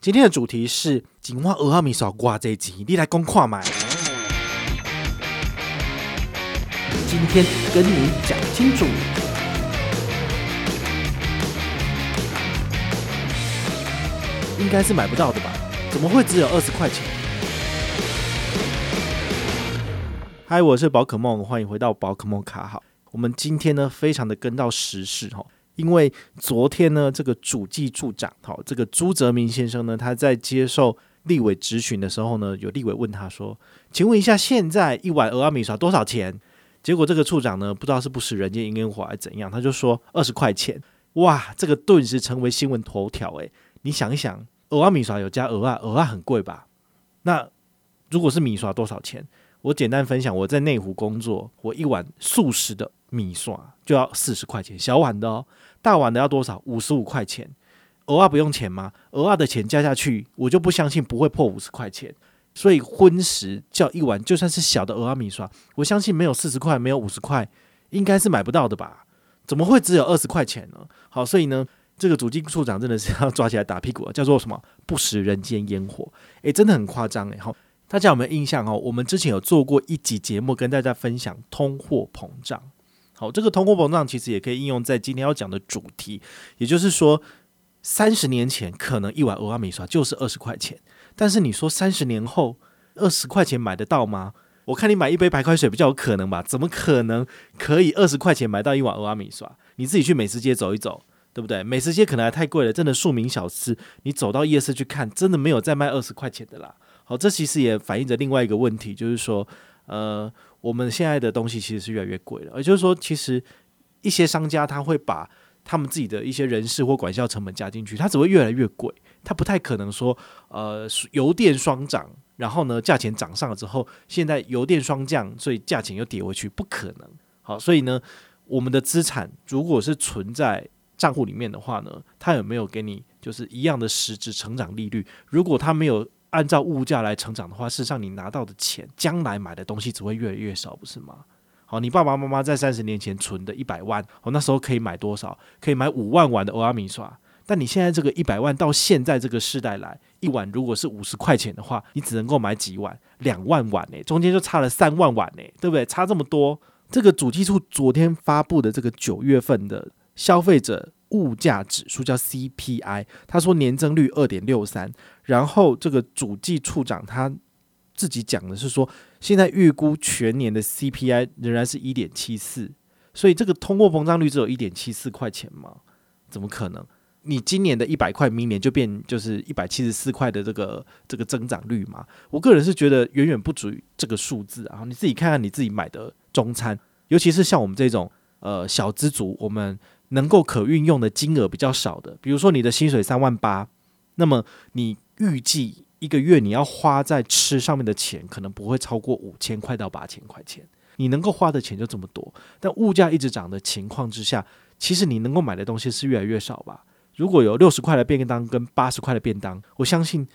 今天的主题是今晚蚵仔面线偌济钱，你来讲看买。今天跟你讲清楚，应该是买不到的吧？怎么会只有二十块钱？嗨，我是宝可梦，欢迎回到宝可梦卡好。我们今天呢，非常的跟到时事哈。因为昨天呢，这个主计处长，好，这个朱泽民先生呢，他在接受立委质询的时候呢，有立委问他说：“请问一下，现在一碗蚵仔面线多少钱？”结果这个处长呢，不知道是不食人间烟火还是怎样，他就说二十块钱。哇，这个顿时成为新闻头条。诶，你想一想，蚵仔面线有加蚵仔，蚵仔很贵吧？那如果是米刷多少钱？我简单分享，我在内湖工作，我一碗素食的米刷就要四十块钱，小碗的哦。大碗的要多少？五十五块钱。额外不用钱吗？额外的钱加下去，我就不相信不会破五十块钱。所以荤食叫一碗，就算是小的蚵仔面线，我相信没有四十块，没有五十块，应该是买不到的吧？怎么会只有二十块钱呢？好，所以呢，这个主计处长真的是要抓起来打屁股了，叫做什么？不食人间烟火。诶，真的很夸张诶。好，大家有没有印象哦？我们之前有做过一集节目，跟大家分享通货膨胀。好，这个通货膨胀其实也可以应用在今天要讲的主题，也就是说，三十年前可能一碗蚵仔面线就是二十块钱，但是你说三十年后二十块钱买得到吗？我看你买一杯白开水比较有可能吧？怎么可能可以二十块钱买到一碗蚵仔面线？你自己去美食街走一走，对不对？美食街可能还太贵了，真的庶民小吃，你走到夜市去看，真的没有再卖二十块钱的啦。好，这其实也反映着另外一个问题，就是说，呃。我们现在的东西其实是越来越贵了，也就是说，其实一些商家他会把他们自己的一些人事或管销成本加进去，它只会越来越贵，它不太可能说，呃，油电双涨，然后呢，价钱涨上了之后，现在油电双降，所以价钱又跌回去，不可能。好，所以呢，我们的资产如果是存在账户里面的话呢，它有没有给你就是一样的实质成长利率？如果它没有。按照物价来成长的话，事实上你拿到的钱，将来买的东西只会越来越少，不是吗？好，你爸爸妈妈在三十年前存的一百万，哦，那时候可以买多少？可以买五万碗的蚵仔面线。但你现在这个一百万到现在这个世代来，一碗如果是五十块钱的话，你只能够买几碗？两万碗呢？中间就差了三万碗呢，对不对？差这么多。这个主计处昨天发布的这个九月份的消费者。物价指数叫 CPI，他说年增率二点六三，然后这个主计处长他自己讲的是说，现在预估全年的 CPI 仍然是一点七四，所以这个通货膨胀率只有一点七四块钱吗？怎么可能？你今年的一百块，明年就变就是一百七十四块的这个这个增长率吗？我个人是觉得远远不足于这个数字啊！你自己看看你自己买的中餐，尤其是像我们这种呃小资族，我们。能够可运用的金额比较少的，比如说你的薪水三万八，那么你预计一个月你要花在吃上面的钱，可能不会超过五千块到八千块钱。你能够花的钱就这么多，但物价一直涨的情况之下，其实你能够买的东西是越来越少吧？如果有六十块的便当跟八十块的便当，我相信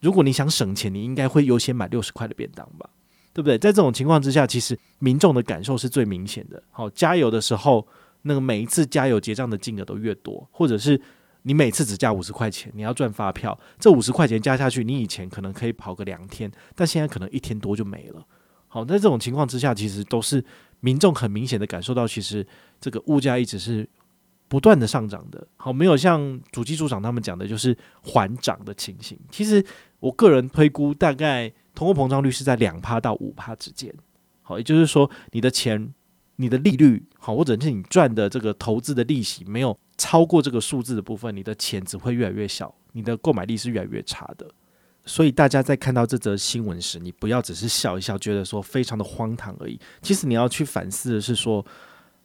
如果你想省钱，你应该会优先买六十块的便当吧？对不对？在这种情况之下，其实民众的感受是最明显的。好，加油的时候。那个每一次加油结账的金额都越多，或者是你每次只加五十块钱，你要赚发票，这五十块钱加下去，你以前可能可以跑个两天，但现在可能一天多就没了。好，在这种情况之下，其实都是民众很明显的感受到，其实这个物价一直是不断的上涨的。好，没有像主机组长他们讲的，就是缓涨的情形。其实我个人推估，大概通货膨胀率是在两趴到五趴之间。好，也就是说你的钱。你的利率好，或者是你赚的这个投资的利息没有超过这个数字的部分，你的钱只会越来越小，你的购买力是越来越差的。所以大家在看到这则新闻时，你不要只是笑一笑，觉得说非常的荒唐而已。其实你要去反思的是说，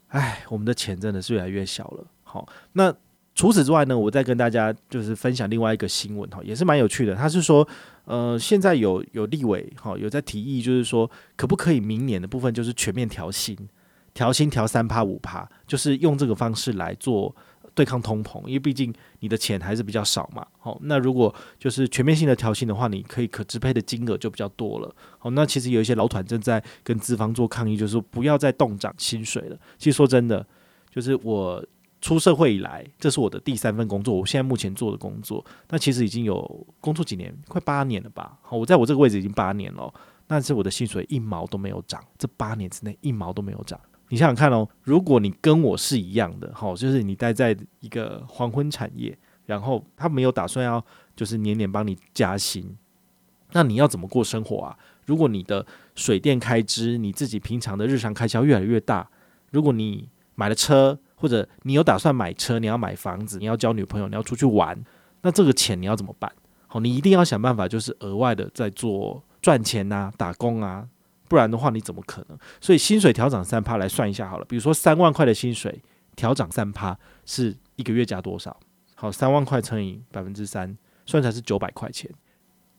哎，我们的钱真的是越来越小了。好，那除此之外呢，我再跟大家就是分享另外一个新闻哈，也是蛮有趣的。他是说，呃，现在有有立委哈有在提议，就是说可不可以明年的部分就是全面调薪。调薪调三趴五趴，就是用这个方式来做对抗通膨，因为毕竟你的钱还是比较少嘛。好，那如果就是全面性的调薪的话，你可以可支配的金额就比较多了。好，那其实有一些老团正在跟资方做抗议，就是说不要再动涨薪水了。其实说真的，就是我出社会以来，这是我的第三份工作，我现在目前做的工作，那其实已经有工作几年，快八年了吧？好，我在我这个位置已经八年了，但是我的薪水一毛都没有涨，这八年之内一毛都没有涨。你想想看哦，如果你跟我是一样的，好，就是你待在一个黄昏产业，然后他没有打算要就是年年帮你加薪，那你要怎么过生活啊？如果你的水电开支，你自己平常的日常开销越来越大，如果你买了车，或者你有打算买车，你要买房子，你要交女朋友，你要出去玩，那这个钱你要怎么办？好，你一定要想办法，就是额外的在做赚钱呐、啊，打工啊，不然的话你怎么可能？所以薪水调涨三趴来算一下好了，比如说三万块的薪水调涨三趴是一个月加多少？好，三万块乘以百分之三，算起来是九百块钱。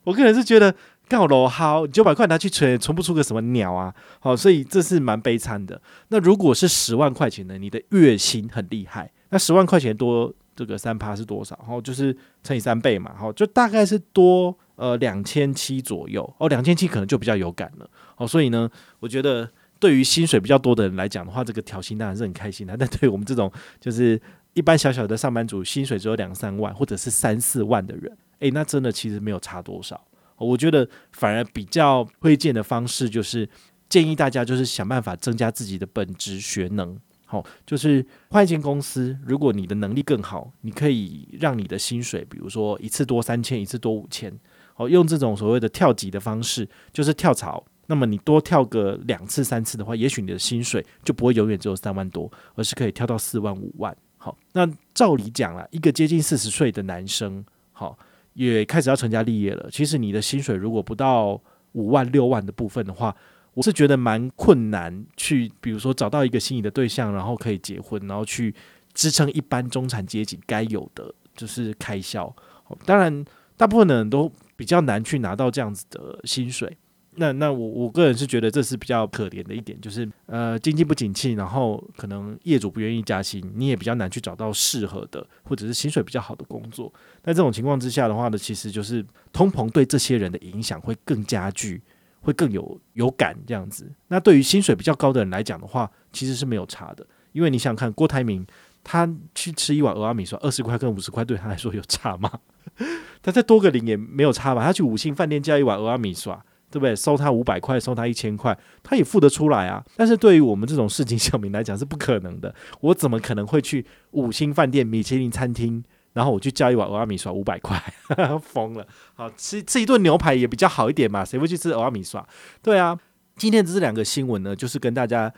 我个人是觉得。干老好，九百块拿去存，存不出个什么鸟啊！好，所以这是蛮悲惨的。那如果是十万块钱呢？你的月薪很厉害，那十万块钱多这个三趴是多少？然后，就是乘以三倍嘛，好，就大概是多呃两千七左右哦，两千七可能就比较有感了。好，所以呢，我觉得对于薪水比较多的人来讲的话，这个调薪当然是很开心的。但对于我们这种就是一般小小的上班族，薪水只有两三万或者是三四万的人，诶，那真的其实没有差多少。我觉得反而比较推荐的方式就是建议大家就是想办法增加自己的本职学能，好，就是换一间公司，如果你的能力更好，你可以让你的薪水，比如说一次多三千，一次多五千，好，用这种所谓的跳级的方式，就是跳槽。那么你多跳个两次三次的话，也许你的薪水就不会永远只有三万多，而是可以跳到四万五万。好，那照理讲啦，一个接近四十岁的男生，好。也开始要成家立业了。其实你的薪水如果不到五万六万的部分的话，我是觉得蛮困难去，比如说找到一个心仪的对象，然后可以结婚，然后去支撑一般中产阶级该有的就是开销。当然，大部分的人都比较难去拿到这样子的薪水。那那我我个人是觉得这是比较可怜的一点，就是呃经济不景气，然后可能业主不愿意加薪，你也比较难去找到适合的或者是薪水比较好的工作。那这种情况之下的话呢，其实就是通膨对这些人的影响会更加剧，会更有有感这样子。那对于薪水比较高的人来讲的话，其实是没有差的，因为你想看，郭台铭他去吃一碗蚵仔面线，二十块跟五十块对他来说有差吗？他再多个零也没有差吧？他去五星饭店叫一碗蚵仔面线。对不对？收他五百块，收他一千块，他也付得出来啊。但是对于我们这种市井小民来讲是不可能的。我怎么可能会去五星饭店、米其林餐厅，然后我去叫一碗蚵仔面线五百块？疯了！好，吃吃一顿牛排也比较好一点嘛。谁会去吃蚵仔面线？对啊。今天这两个新闻呢，就是跟大家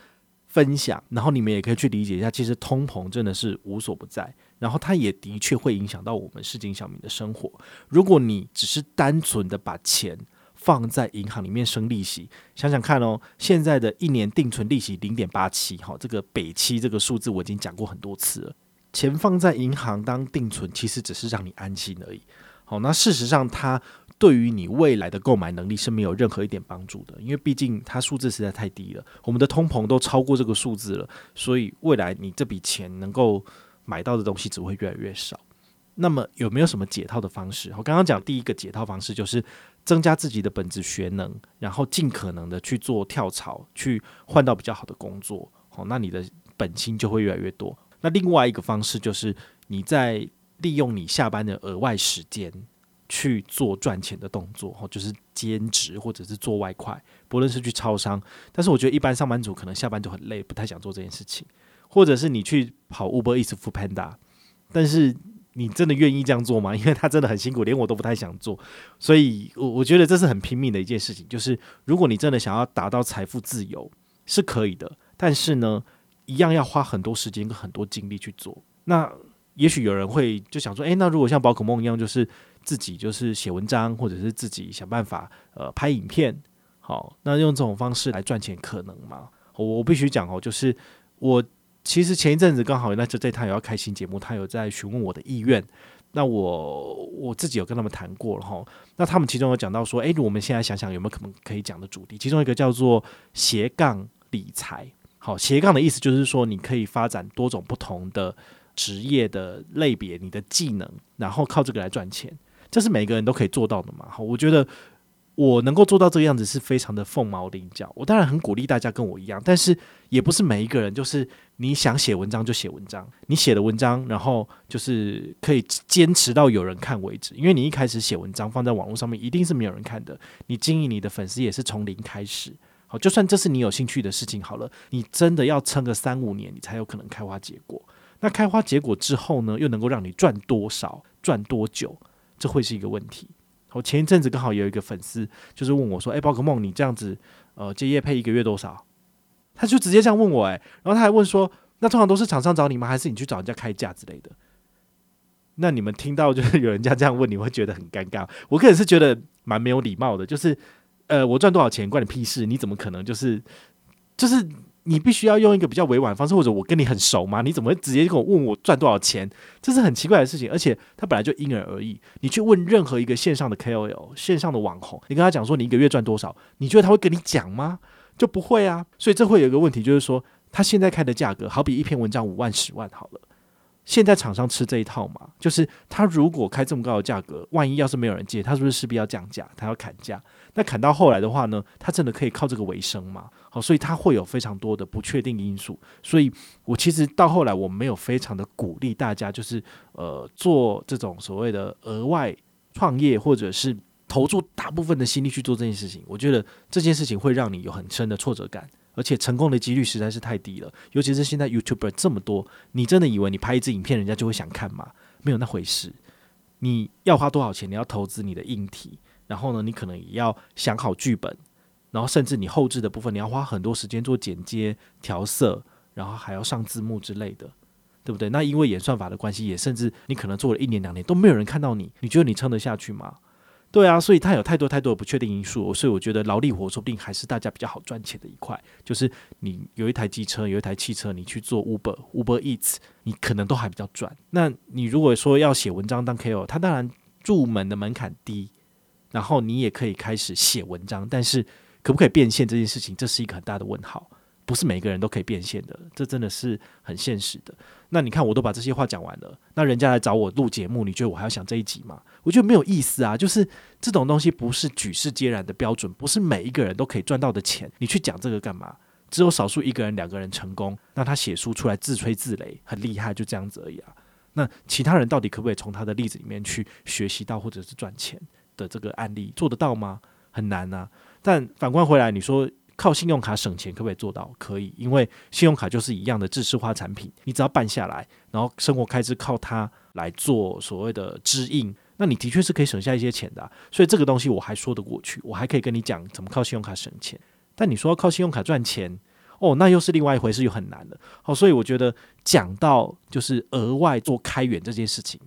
分享，然后你们也可以去理解一下，其实通膨真的是无所不在，然后它也的确会影响到我们市井小民的生活。如果你只是单纯的把钱放在银行里面生利息，想想看哦，现在的一年定存利息零点八七，哈，这个北七这个数字我已经讲过很多次了。钱放在银行当定存，其实只是让你安心而已。好，那事实上它对于你未来的购买能力是没有任何一点帮助的，因为毕竟它数字实在太低了，我们的通膨都超过这个数字了，所以未来你这笔钱能够买到的东西只会越来越少。那么有没有什么解套的方式？我刚刚讲第一个解套方式就是增加自己的本职学能，然后尽可能的去做跳槽，去换到比较好的工作。好，那你的本金就会越来越多。那另外一个方式就是你在利用你下班的额外时间去做赚钱的动作，就是兼职或者是做外快，不论是去超商。但是我觉得一般上班族可能下班就很累，不太想做这件事情，或者是你去跑 Uber Eats、Foodpanda，但是。你真的愿意这样做吗？因为他真的很辛苦，连我都不太想做。所以，我我觉得这是很拼命的一件事情。就是如果你真的想要达到财富自由，是可以的。但是呢，一样要花很多时间跟很多精力去做。那也许有人会就想说，诶，那如果像宝可梦一样，就是自己就是写文章，或者是自己想办法呃拍影片，好，那用这种方式来赚钱可能吗？我必须讲哦，就是我。其实前一阵子刚好，那就这他也要开新节目，他有在询问我的意愿。那我我自己有跟他们谈过了哈。那他们其中有讲到说，诶，我们现在想想有没有可能可以讲的主题，其中一个叫做斜杠理财。好，斜杠的意思就是说，你可以发展多种不同的职业的类别，你的技能，然后靠这个来赚钱，这是每个人都可以做到的嘛。好，我觉得我能够做到这个样子是非常的凤毛麟角。我当然很鼓励大家跟我一样，但是也不是每一个人就是你想写文章就写文章，你写的文章，然后就是可以坚持到有人看为止。因为你一开始写文章放在网络上面，一定是没有人看的。你经营你的粉丝也是从零开始。就算这是你有兴趣的事情，好了，你真的要撑个三五年，你才有可能开花结果。那开花结果之后呢，又能够让你赚多少、赚多久，这会是一个问题。我前一阵子刚好有一个粉丝，就是问我说：“哎、宝可梦，你这样子，呃，接业配一个月多少？”他就直接这样问我，哎，然后他还问说：“那通常都是厂商找你吗？还是你去找人家开价之类的？”那你们听到就是有人家这样问，你会觉得很尴尬。我个人是觉得蛮没有礼貌的，就是，呃，我赚多少钱关你屁事？你怎么可能就是，就是？你必须要用一个比较委婉的方式，或者我跟你很熟吗？你怎么会直接跟我问我赚多少钱？这是很奇怪的事情，而且它本来就因人而异。你去问任何一个线上的 KOL、线上的网红，你跟他讲说你一个月赚多少，你觉得他会跟你讲吗？就不会啊。所以这会有一个问题，就是说他现在开的价格，好比一篇文章五万、十万好了。现在厂商吃这一套嘛，就是他如果开这么高的价格，万一要是没有人接，他是不是势必要降价？他要砍价？那砍到后来的话呢，他真的可以靠这个为生吗？好，所以他会有非常多的不确定因素。所以我其实到后来我没有非常的鼓励大家，就是呃做这种所谓的额外创业，或者是投注大部分的心力去做这件事情。我觉得这件事情会让你有很深的挫折感。而且成功的几率实在是太低了，尤其是现在 YouTuber 这么多，你真的以为你拍一支影片，人家就会想看吗？没有那回事。你要花多少钱？你要投资你的硬体，然后呢，你可能也要想好剧本，然后甚至你后置的部分，你要花很多时间做剪接、调色，然后还要上字幕之类的，对不对？那因为演算法的关系，也甚至你可能做了一年两年都没有人看到你，你觉得你撑得下去吗？对啊，所以它有太多太多的不确定因素，所以我觉得劳力活说不定还是大家比较好赚钱的一块。就是你有一台机车，有一台汽车，你去做 Uber、Uber Eats，你可能都还比较赚。那你如果说要写文章当 KOL，它当然入门的门槛低，然后你也可以开始写文章，但是可不可以变现这件事情，这是一个很大的问号。不是每个人都可以变现的，这真的是很现实的。那你看，我都把这些话讲完了，那人家来找我录节目，你觉得我还要想这一集吗？我觉得没有意思啊。就是这种东西不是举世皆然的标准，不是每一个人都可以赚到的钱。你去讲这个干嘛？只有少数一个人、两个人成功，那他写书出来自吹自擂，很厉害，就这样子而已啊。那其他人到底可不可以从他的例子里面去学习到，或者是赚钱的这个案例做得到吗？很难啊。但反观回来，你说。靠信用卡省钱可不可以做到？可以，因为信用卡就是一样的制式化产品，你只要办下来，然后生活开支靠它来做所谓的支应，那你的确是可以省下一些钱的。所以这个东西我还说得过去，我还可以跟你讲怎么靠信用卡省钱。但你说要靠信用卡赚钱，哦，那又是另外一回事，又很难了。好，所以我觉得讲到就是额外做开源这件事情，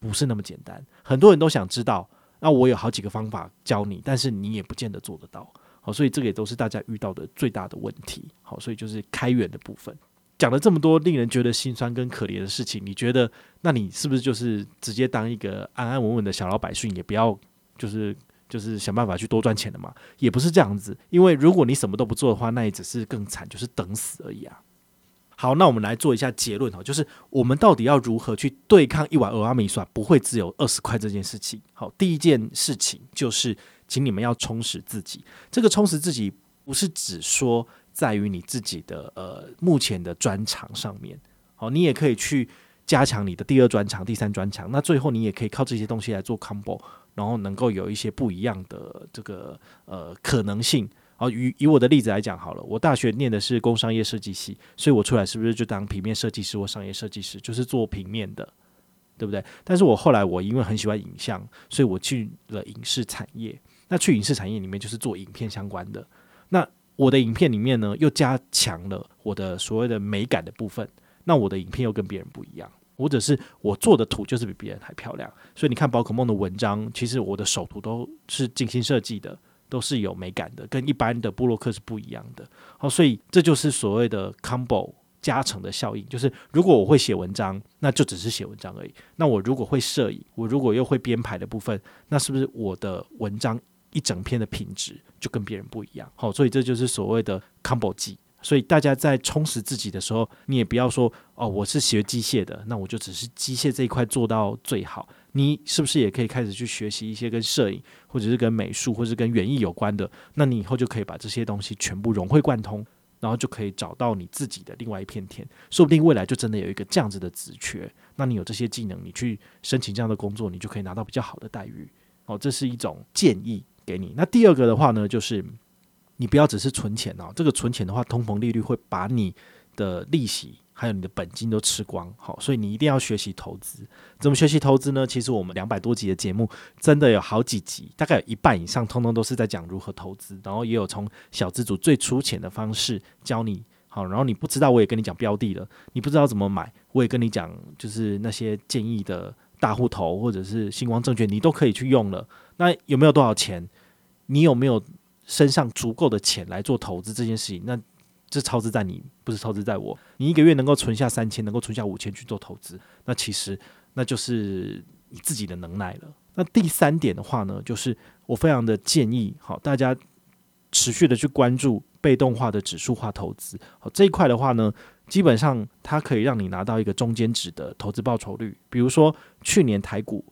不是那么简单。很多人都想知道，那我有好几个方法教你，但是你也不见得做得到。好，所以这个也都是大家遇到的最大的问题。好，所以就是开源的部分，讲了这么多令人觉得心酸跟可怜的事情，你觉得，那你是不是就是直接当一个安安稳稳的小老百姓，也不要就是就是想办法去多赚钱的嘛？也不是这样子，因为如果你什么都不做的话，那也只是更惨，就是等死而已啊。好，那我们来做一下结论哈，就是我们到底要如何去对抗一碗蚵仔面线不会只有二十块这件事情？好，第一件事情就是。请你们要充实自己。这个充实自己不是只说在于你自己的呃目前的专长上面，好，你也可以去加强你的第二专长、第三专长。那最后你也可以靠这些东西来做 combo，然后能够有一些不一样的这个呃可能性。哦，以以我的例子来讲好了，我大学念的是工商业设计系，所以我出来是不是就当平面设计师或商业设计师，就是做平面的，对不对？但是我后来我因为很喜欢影像，所以我去了影视产业。那去影视产业里面就是做影片相关的。那我的影片里面呢，又加强了我的所谓的美感的部分。那我的影片又跟别人不一样，或者是我做的图就是比别人还漂亮。所以你看宝可梦的文章，其实我的首图都是精心设计的，都是有美感的，跟一般的布洛克是不一样的。好，所以这就是所谓的 combo 加成的效应。就是如果我会写文章，那就只是写文章而已。那我如果会摄影，我如果又会编排的部分，那是不是我的文章？一整篇的品质就跟别人不一样，好，所以这就是所谓的 combo 技。所以大家在充实自己的时候，你也不要说哦，我是学机械的，那我就只是机械这一块做到最好。你是不是也可以开始去学习一些跟摄影，或者是跟美术，或者是跟园艺有关的？那你以后就可以把这些东西全部融会贯通，然后就可以找到你自己的另外一片天。说不定未来就真的有一个这样子的职缺，那你有这些技能，你去申请这样的工作，你就可以拿到比较好的待遇。哦，这是一种建议给你。那第二个的话呢，就是你不要只是存钱哦，这个存钱的话，通膨利率会把你的利息。还有你的本金都吃光，好，所以你一定要学习投资。怎么学习投资呢？其实我们两百多集的节目，真的有好几集，大概有一半以上，通通都是在讲如何投资。然后也有从小资主最粗浅的方式教你，好，然后你不知道，我也跟你讲标的了。你不知道怎么买，我也跟你讲，就是那些建议的大户头或者是星光证券，你都可以去用了。那有没有多少钱？你有没有身上足够的钱来做投资这件事情？那是超支在你，不是超支在我。你一个月能够存下三千，能够存下五千去做投资，那其实那就是你自己的能耐了。那第三点的话呢，就是我非常的建议，好，大家持续的去关注被动化的指数化投资。好，这一块的话呢，基本上它可以让你拿到一个中间值的投资报酬率。比如说去年台股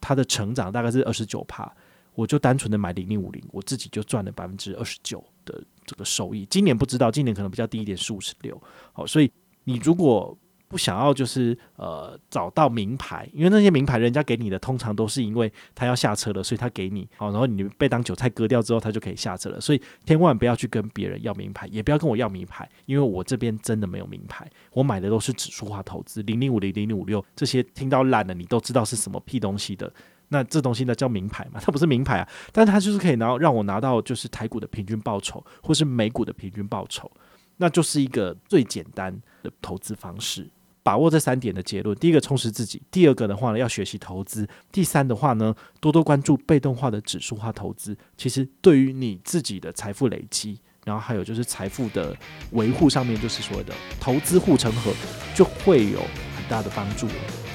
它的成长大概是二十九趴，我就单纯的买零零五零，我自己就赚了百分之二十九的。这个收益，今年不知道，今年可能比较低一点，十五十六。好，所以你如果不想要就是呃找到名牌，因为那些名牌人家给你的通常都是因为他要下车了，所以他给你好，然后你被当韭菜割掉之后，他就可以下车了。所以千万不要去跟别人要名牌，也不要跟我要名牌，因为我这边真的没有名牌，我买的都是指数化投资，零零五零零零五六这些听到烂了，你都知道是什么屁东西的。那这东西呢叫名牌嘛？它不是名牌啊，但是它就是可以拿让我拿到就是台股的平均报酬，或是美股的平均报酬，那就是一个最简单的投资方式。把握这三点的结论：第一个充实自己；第二个的话呢要学习投资；第三的话呢多多关注被动化的指数化投资。其实对于你自己的财富累积，然后还有就是财富的维护上面，就是所谓的投资护城河，就会有很大的帮助。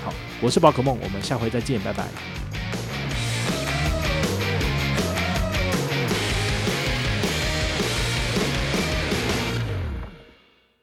好，我是宝可梦，我们下回再见，拜拜。